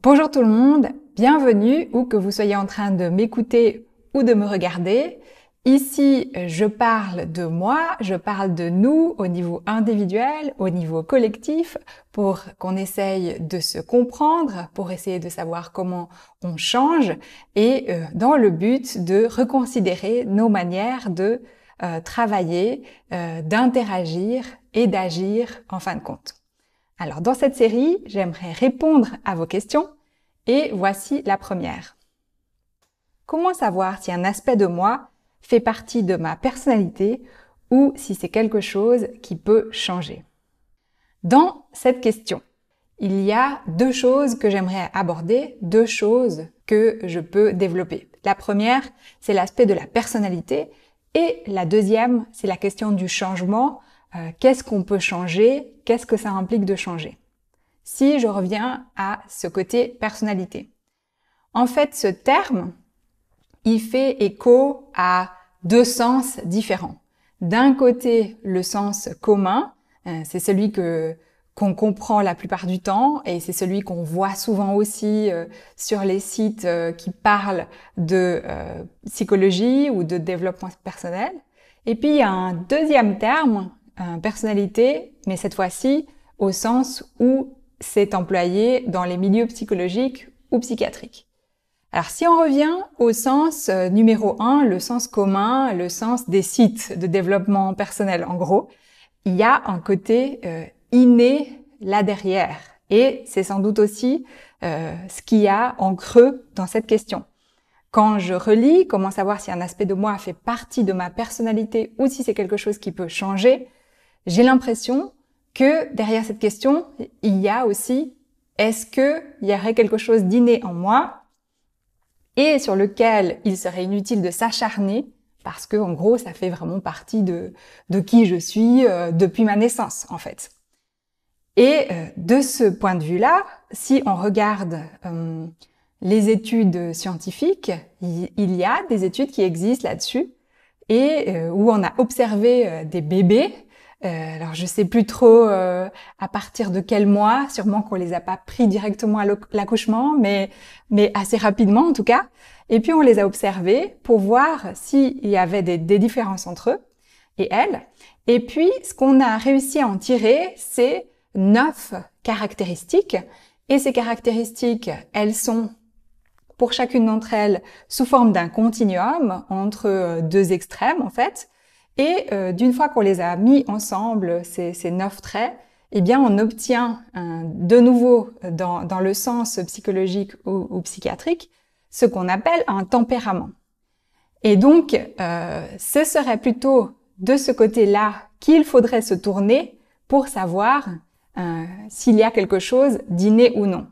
Bonjour tout le monde, bienvenue où que vous soyez en train de m'écouter ou de me regarder. Ici, je parle de moi, je parle de nous au niveau individuel, au niveau collectif, pour qu'on essaye de se comprendre, pour essayer de savoir comment on change, et euh, dans le but de reconsidérer nos manières de euh, travailler, euh, d'interagir et d'agir en fin de compte. Alors dans cette série, j'aimerais répondre à vos questions et voici la première. Comment savoir si un aspect de moi fait partie de ma personnalité ou si c'est quelque chose qui peut changer? Dans cette question, il y a deux choses que j'aimerais aborder, deux choses que je peux développer. La première, c'est l'aspect de la personnalité et la deuxième, c'est la question du changement euh, qu'est-ce qu'on peut changer, qu'est-ce que ça implique de changer? Si je reviens à ce côté personnalité. En fait, ce terme, il fait écho à deux sens différents. D'un côté, le sens commun, euh, c'est celui que qu'on comprend la plupart du temps et c'est celui qu'on voit souvent aussi euh, sur les sites qui parlent de psychologie ou de développement personnel. Et puis il y a un deuxième terme personnalité, mais cette fois-ci au sens où c'est employé dans les milieux psychologiques ou psychiatriques. Alors si on revient au sens euh, numéro un, le sens commun, le sens des sites de développement personnel en gros, il y a un côté euh, inné là derrière. Et c'est sans doute aussi euh, ce qu'il y a en creux dans cette question. Quand je relis comment savoir si un aspect de moi fait partie de ma personnalité ou si c'est quelque chose qui peut changer, j'ai l'impression que derrière cette question, il y a aussi est-ce que il y aurait quelque chose d'inné en moi et sur lequel il serait inutile de s'acharner parce que en gros ça fait vraiment partie de de qui je suis euh, depuis ma naissance en fait. Et euh, de ce point de vue-là, si on regarde euh, les études scientifiques, il, y a des études qui existent là-dessus et où on a observé des bébés euh, alors je sais plus trop euh, à partir de quel mois, sûrement qu'on les a pas pris directement à l'accouchement, mais mais assez rapidement en tout cas. Et puis on les a observés pour voir s'il y avait des, des, différences entre eux et elles. Et puis ce qu'on a réussi à en tirer, c'est neuf caractéristiques. Et ces caractéristiques, elles sont pour chacune d'entre elles sous forme d'un continuum entre euh, deux extrêmes en fait. Et euh, d'une fois qu'on les a mis ensemble, ces, ces neuf traits, eh bien, on obtient de nouveau dans, dans, le sens psychologique ou, psychiatrique ce qu'on appelle un tempérament. Et donc, euh, ce serait plutôt de ce côté-là qu'il faudrait se tourner pour savoir euh, s'il y a quelque chose d'inné ou non.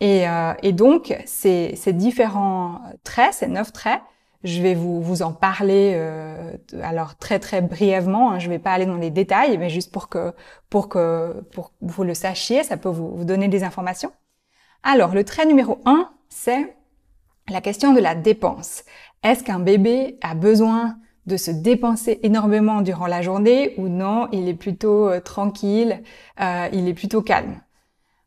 Et, euh, et donc, ces, ces, différents traits, ces neuf traits, je vais vous, vous en parler euh, alors très très brièvement. Hein, je vais pas aller dans les détails, mais juste pour que pour que pour vous le sachiez, ça peut vous, vous donner des informations. Alors le trait numéro un, c'est la question de la dépense. Est-ce qu'un bébé a besoin de se dépenser énormément durant la journée ou non Il est plutôt euh, tranquille, euh, il est plutôt calme?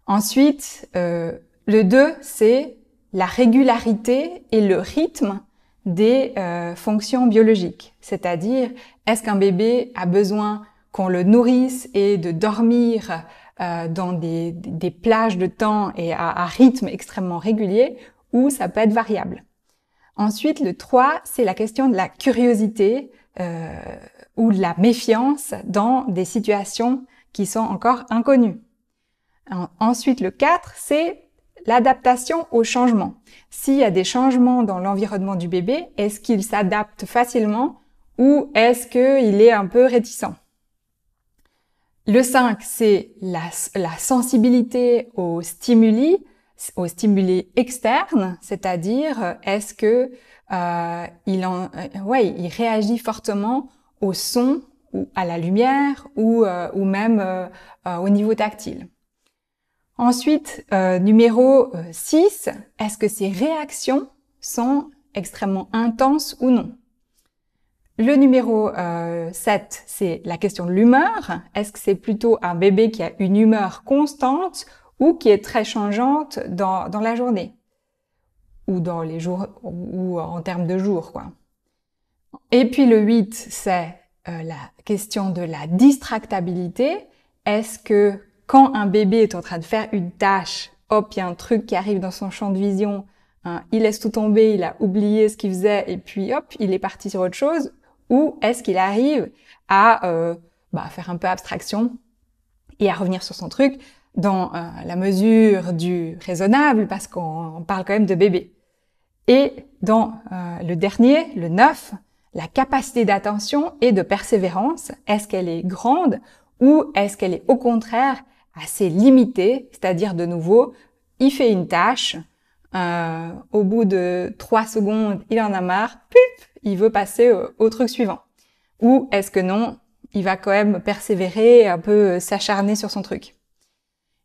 Ensuite, euh, le 2, c'est la régularité et le rythme des euh, fonctions biologiques, c'est-à-dire est-ce qu'un bébé a besoin qu'on le nourrisse et de dormir euh, dans des, des, plages de temps et à, à, rythme extrêmement régulier ou ça peut être variable? Ensuite, le 3, c'est la question de la curiosité euh, ou de la méfiance dans des situations qui sont encore inconnues. ensuite, le 4, c'est l'adaptation au changement. S'il y a des changements dans l'environnement du bébé, est-ce qu'il s'adapte facilement ou est-ce qu'il est un peu réticent? Le 5, c'est la, sensibilité aux stimuli, aux stimuli externes, c'est-à-dire est-ce que euh, euh, il réagit fortement au son ou à la lumière ou, euh, ou même au niveau tactile. Ensuite, euh, numéro 6, euh, est-ce que ces réactions sont extrêmement intenses ou non? Le numéro euh, 7, c'est la question de l'humeur. Est-ce que c'est plutôt un bébé qui a une humeur constante ou qui est très changeante dans, la journée? Ou dans les jours ou en termes de jours quoi. Et puis le 8, c'est euh, la question de la distractabilité. Est-ce que quand un bébé est en train de faire une tâche, hop, il y a un truc qui arrive dans son champ de vision, hein, il laisse tout tomber, il a oublié ce qu'il faisait et puis hop, il est parti sur autre chose, ou est-ce qu'il arrive à euh, bah, faire un peu abstraction et à revenir sur son truc dans euh, la mesure du raisonnable, parce qu'on parle quand même de bébé. Et dans le dernier, le 9, la capacité d'attention et de persévérance, est-ce qu'elle est grande ou est-ce qu'elle est au contraire assez limitée, c'est-à-dire de nouveau, il fait une tâche, euh, au bout de trois secondes, il en a marre, pup, il veut passer au, truc suivant. Ou est-ce que non, il va quand même persévérer, un peu s'acharner sur son truc.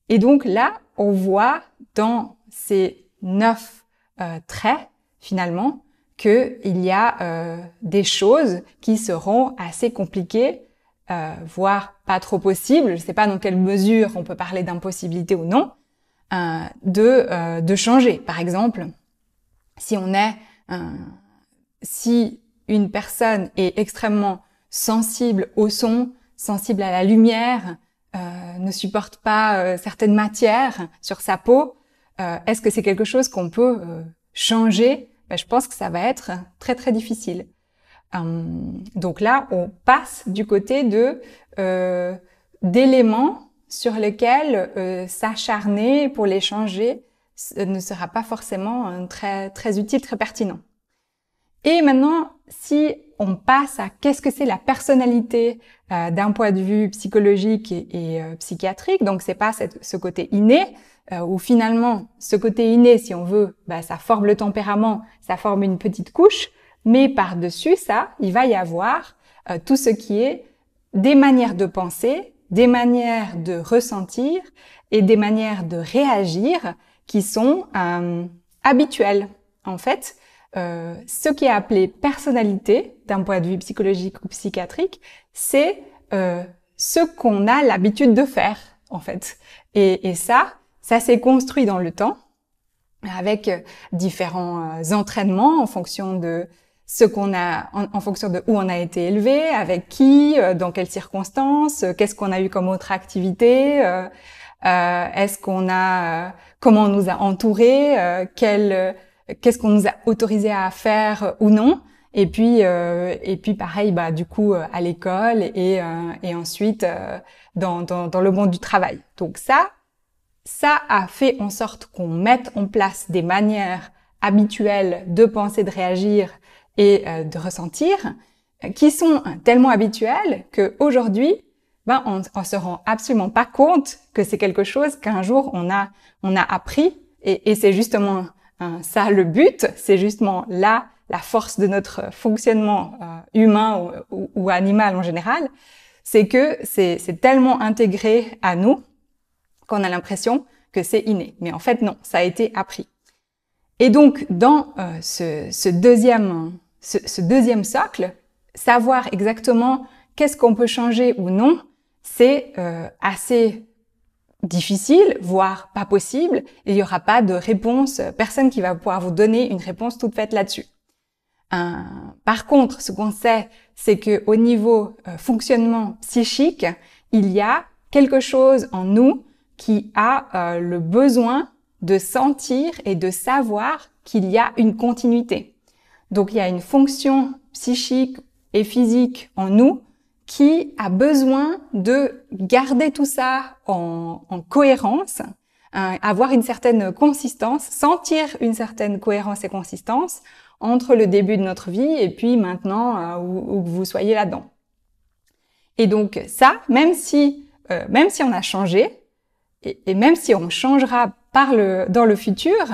Et donc là, on voit dans ces neuf euh, traits, finalement, qu'il y a euh, des choses qui seront assez compliquées, euh, voire pas trop possibles, je ne sais pas dans quelle mesure on peut parler d'impossibilité ou non, euh, de, euh, de changer. Par exemple, si on est, si une personne est extrêmement sensible au son, sensible à la lumière, ne supporte pas certaines matières sur sa peau, est-ce que c'est quelque chose qu'on peut changer? Ben, je pense que ça va être très très difficile. Hum, donc là, on passe du côté de euh, d'éléments sur lesquels euh, s'acharner pour les changer ne sera pas forcément euh, très très utile, très pertinent. Et maintenant, si on passe à qu'est-ce que c'est la personnalité euh, d'un point de vue psychologique et, euh, psychiatrique, donc c'est pas ce côté inné, euh, où finalement ce côté inné, si on veut, bah, ça forme le tempérament, ça forme une petite couche, mais par-dessus ça, il va y avoir euh, tout ce qui est des manières de penser, des manières de ressentir et des manières de réagir qui sont euh, habituelles. En fait, euh, ce qui est appelé personnalité d'un point de vue psychologique ou psychiatrique, c'est ce qu'on a l'habitude de faire, en fait. Et, ça, ça s'est construit dans le temps avec différents entraînements en fonction de ce qu'on a, en, fonction de où on a été élevé, avec qui, euh, dans quelles circonstances, euh, qu'est-ce qu'on a eu comme autre activité, euh, est-ce qu'on a, comment on nous a entourés, quel, qu'est-ce qu'on nous a autorisé à faire ou non. Et puis, et puis pareil, bah du coup à l'école et, et ensuite dans, dans, dans le monde du travail. Donc ça, ça a fait en sorte qu'on mette en place des manières habituelles de penser, de réagir et euh, de ressentir qui sont tellement habituelles qu'aujourd'hui, ben, on, on se rend absolument pas compte que c'est quelque chose qu'un jour on a, on a appris et, c'est justement hein, ça le but, c'est justement là la force de notre fonctionnement euh, humain ou, animal en général, c'est que c'est tellement intégré à nous qu'on a l'impression que c'est inné. Mais en fait, non, ça a été appris. Et donc, dans euh, ce, ce, deuxième, ce, deuxième socle, savoir exactement qu'est-ce qu'on peut changer ou non, c'est euh, assez difficile, voire pas possible. Et il n'y aura pas de réponse, personne qui va pouvoir vous donner une réponse toute faite là-dessus. Euh, par contre, ce qu'on sait, c'est que au niveau euh, fonctionnement psychique, il y a quelque chose en nous qui a euh, le besoin de sentir et de savoir qu'il y a une continuité. Donc il y a une fonction psychique et physique en nous qui a besoin de garder tout ça en, en cohérence, hein, avoir une certaine consistance, sentir une certaine cohérence et consistance entre le début de notre vie et puis maintenant euh, où, vous soyez là-dedans. Et donc ça, même si euh, même si on a changé, et, même si on changera par le, dans le futur,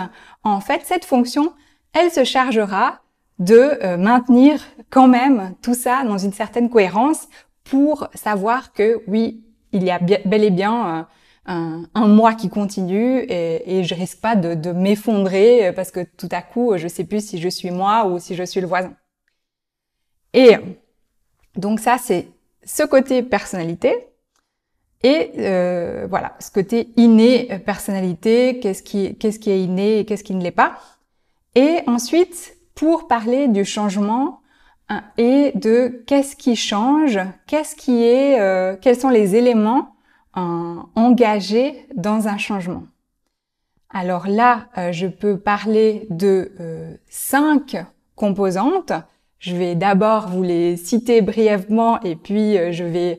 en fait, cette fonction, elle se chargera de euh, maintenir quand même tout ça dans une certaine cohérence pour savoir que oui, il y a bel et bien euh, un, un, moi qui continue et, je risque pas de, de m'effondrer parce que tout à coup, je sais plus si je suis moi ou si je suis le voisin. Et donc ça, c'est ce côté personnalité. Et euh, voilà, ce côté inné personnalité, qu'est-ce qui, qu'est-ce qui est inné et qu'est-ce qui ne l'est pas. Et ensuite, pour parler du changement hein, et de qu'est-ce qui change, qu'est-ce qui est, euh, quels sont les éléments euh, engagés dans un changement. Alors là, euh, je peux parler de cinq composantes. Je vais d'abord vous les citer brièvement et puis je vais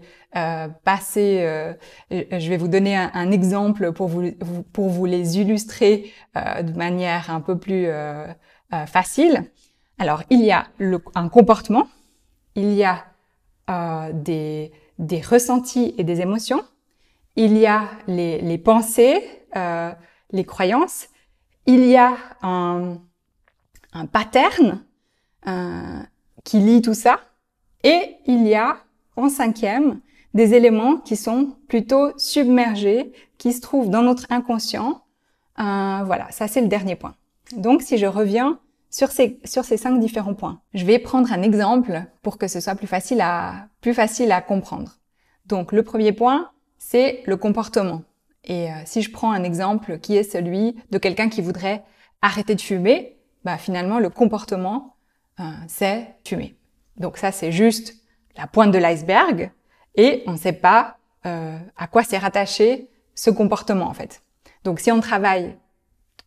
passer, je vais vous donner un, exemple pour vous, pour vous les illustrer de manière un peu plus euh, facile. Alors, il y a le, un comportement, il y a euh, des, des, ressentis et des émotions, il y a les, les pensées, euh, les croyances, il y a un, un pattern euh, qui lit tout ça, et il y a, en cinquième, des éléments qui sont plutôt submergés, qui se trouvent dans notre inconscient. Euh, voilà, ça c'est le dernier point. Donc, si je reviens sur ces, sur ces cinq différents points, je vais prendre un exemple pour que ce soit plus facile à, plus facile à comprendre. Donc, le premier point, c'est le comportement. Et euh, si je prends un exemple qui est celui de quelqu'un qui voudrait arrêter de fumer, bah finalement le comportement euh, c'est fumer. Donc ça c'est juste la pointe de l'iceberg et on ne sait pas euh, à quoi c'est rattaché ce comportement en fait. Donc si on travaille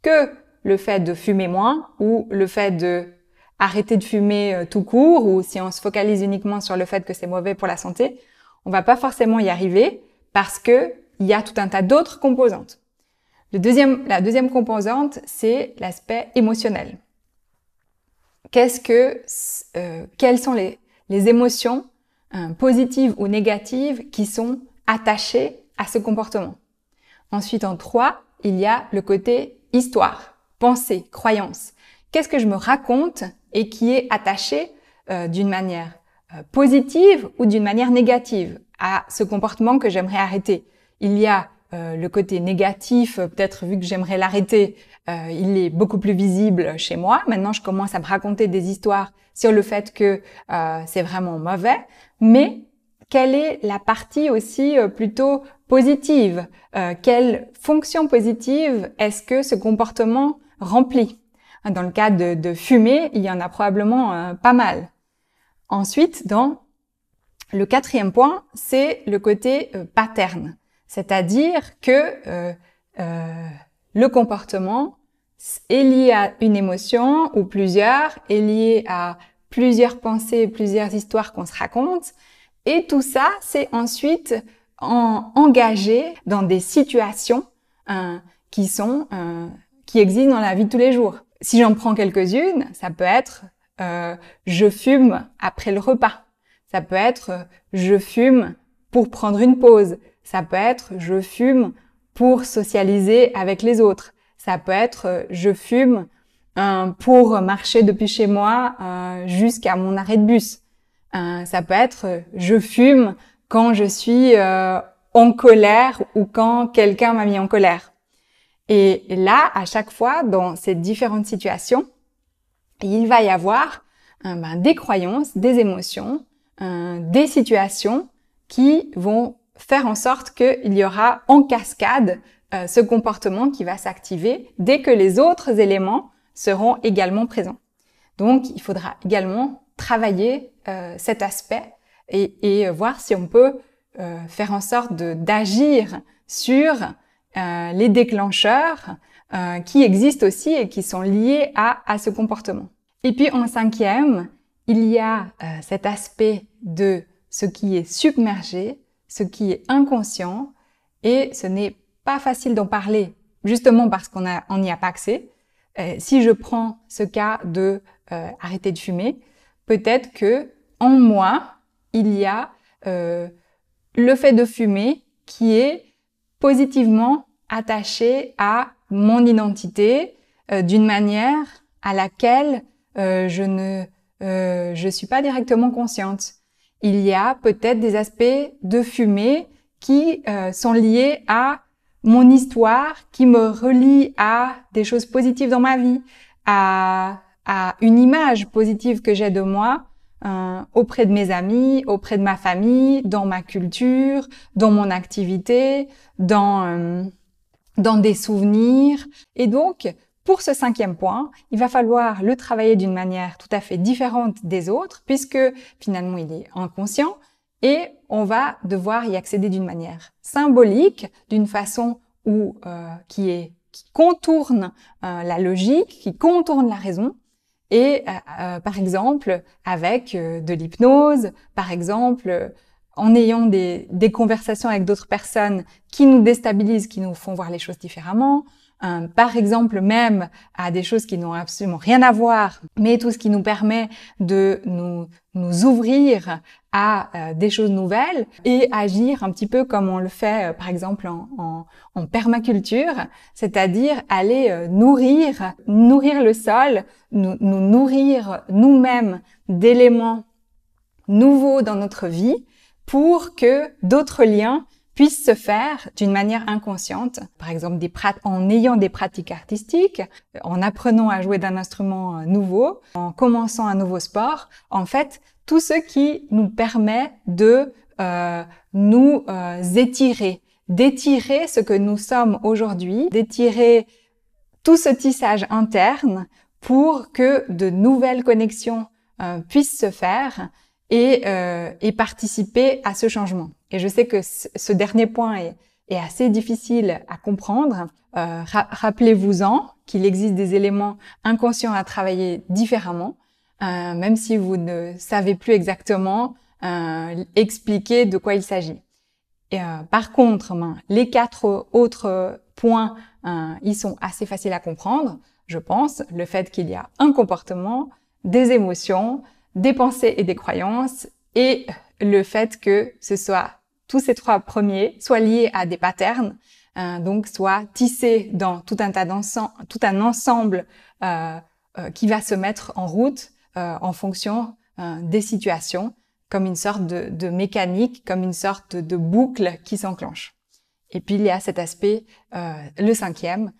que le fait de fumer moins ou le fait de arrêter de fumer euh, tout court ou si on se focalise uniquement sur le fait que c'est mauvais pour la santé, on va pas forcément y arriver parce que il y a tout un tas d'autres composantes. Le deuxième, la deuxième composante, c'est l'aspect émotionnel. Qu'est-ce que, euh, quelles sont les, les émotions euh, positives ou négatives qui sont attachées à ce comportement. Ensuite, en trois, il y a le côté histoire pensée, croyance. Qu'est-ce que je me raconte et qui est attaché euh, d'une manière euh, positive ou d'une manière négative à ce comportement que j'aimerais arrêter? Il y a euh, le côté négatif, peut-être vu que j'aimerais l'arrêter, il est beaucoup plus visible chez moi. Maintenant, je commence à me raconter des histoires sur le fait que c'est vraiment mauvais. Mais quelle est la partie aussi plutôt positive Quelle fonction positive est-ce que ce comportement rempli. Dans le cas de, de fumer, il y en a probablement euh, pas mal. Ensuite, dans le quatrième point, c'est le côté euh, pattern, c'est-à-dire que euh, le comportement est lié à une émotion ou plusieurs, est lié à plusieurs pensées, plusieurs histoires qu'on se raconte, et tout ça, c'est ensuite en, engagé dans des situations qui sont qui existent dans la vie de tous les jours. Si j'en prends quelques-unes, ça peut être euh, je fume après le repas. Ça peut être je fume pour prendre une pause. Ça peut être je fume pour socialiser avec les autres. Ça peut être je fume euh, pour marcher depuis chez moi euh, jusqu'à mon arrêt de bus. Euh, ça peut être je fume quand je suis en colère ou quand quelqu'un m'a mis en colère. Et là, à chaque fois, dans ces différentes situations, il va y avoir ben, des croyances, des émotions, des situations qui vont faire en sorte qu'il y aura en cascade euh, ce comportement qui va s'activer dès que les autres éléments seront également présents. Donc, il faudra également travailler cet aspect et, voir si on peut faire en sorte d'agir sur euh, les déclencheurs euh, qui existent aussi et qui sont liés à, ce comportement. Et puis en cinquième, il y a euh, cet aspect de ce qui est submergé, ce qui est inconscient, et ce n'est pas facile d'en parler justement parce qu'on n'y a pas accès. si je prends ce cas de arrêter de fumer, peut-être que en moi il y a le fait de fumer qui est positivement attaché à mon identité euh, d'une manière à laquelle euh, je ne euh, je suis pas directement consciente. Il y a peut-être des aspects de fumée qui euh, sont liés à mon histoire, qui me relient à des choses positives dans ma vie, à, à une image positive que j'ai de moi, euh, auprès de mes amis, auprès de ma famille, dans ma culture, dans mon activité, dans, euh, dans des souvenirs. Et donc, pour ce cinquième point, il va falloir le travailler d'une manière tout à fait différente des autres, puisque finalement il est inconscient, et on va devoir y accéder d'une manière symbolique, d'une façon où, euh, qui est qui contourne euh, la logique, qui contourne la raison, et euh, euh, par exemple avec de l'hypnose, par exemple en ayant des, des conversations avec d'autres personnes qui nous déstabilisent, qui nous font voir les choses différemment, par exemple même à des choses qui n'ont absolument rien à voir, mais tout ce qui nous permet de nous, ouvrir à euh, des choses nouvelles et agir un petit peu comme on le fait euh, par exemple en, permaculture, c'est-à-dire aller euh, nourrir, nourrir le sol, nous nourrir nous-mêmes d'éléments nouveaux dans notre vie pour que d'autres liens puissent se faire d'une manière inconsciente, par exemple des en ayant des pratiques artistiques, en apprenant à jouer d'un instrument nouveau, en commençant un nouveau sport. En fait, tout ce qui nous permet de euh, nous euh, étirer, d'étirer ce que nous sommes aujourd'hui, d'étirer tout ce tissage interne pour que de nouvelles connexions euh, puissent se faire et, et, participer à ce changement. Et je sais que ce dernier point est, assez difficile à comprendre. Rappelez-vous-en qu'il existe des éléments inconscients à travailler différemment euh, même si vous ne savez plus exactement euh, expliquer de quoi il s'agit. Euh, par contre, ben, les quatre autres points, ils sont assez faciles à comprendre, je pense. Le fait qu'il y a un comportement, des émotions, des pensées et des croyances, et le fait que ce soit tous ces trois premiers soient liés à des patterns, donc soient tissés dans tout un tas d'ensemble, tout un ensemble qui va se mettre en route euh, en fonction euh, des situations, comme une sorte de, mécanique, comme une sorte de boucle qui s'enclenche. Et puis il y a cet aspect, euh, le cinquième,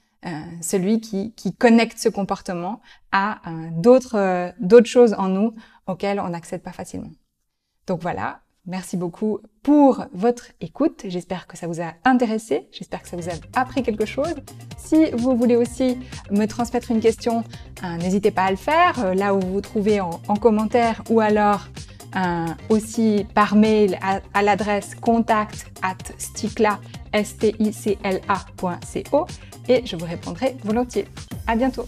celui qui, connecte ce comportement à d'autres d'autres choses en nous auxquelles on n'accède pas facilement. Donc voilà, Merci beaucoup pour votre écoute. J'espère que ça vous a intéressé. J'espère que ça vous a appris quelque chose. Si vous voulez aussi me transmettre une question, euh, n'hésitez pas à le faire. Euh, là où vous vous trouvez en, commentaire ou alors euh, aussi par mail à, l'adresse contact at sticla, et je vous répondrai volontiers. À bientôt.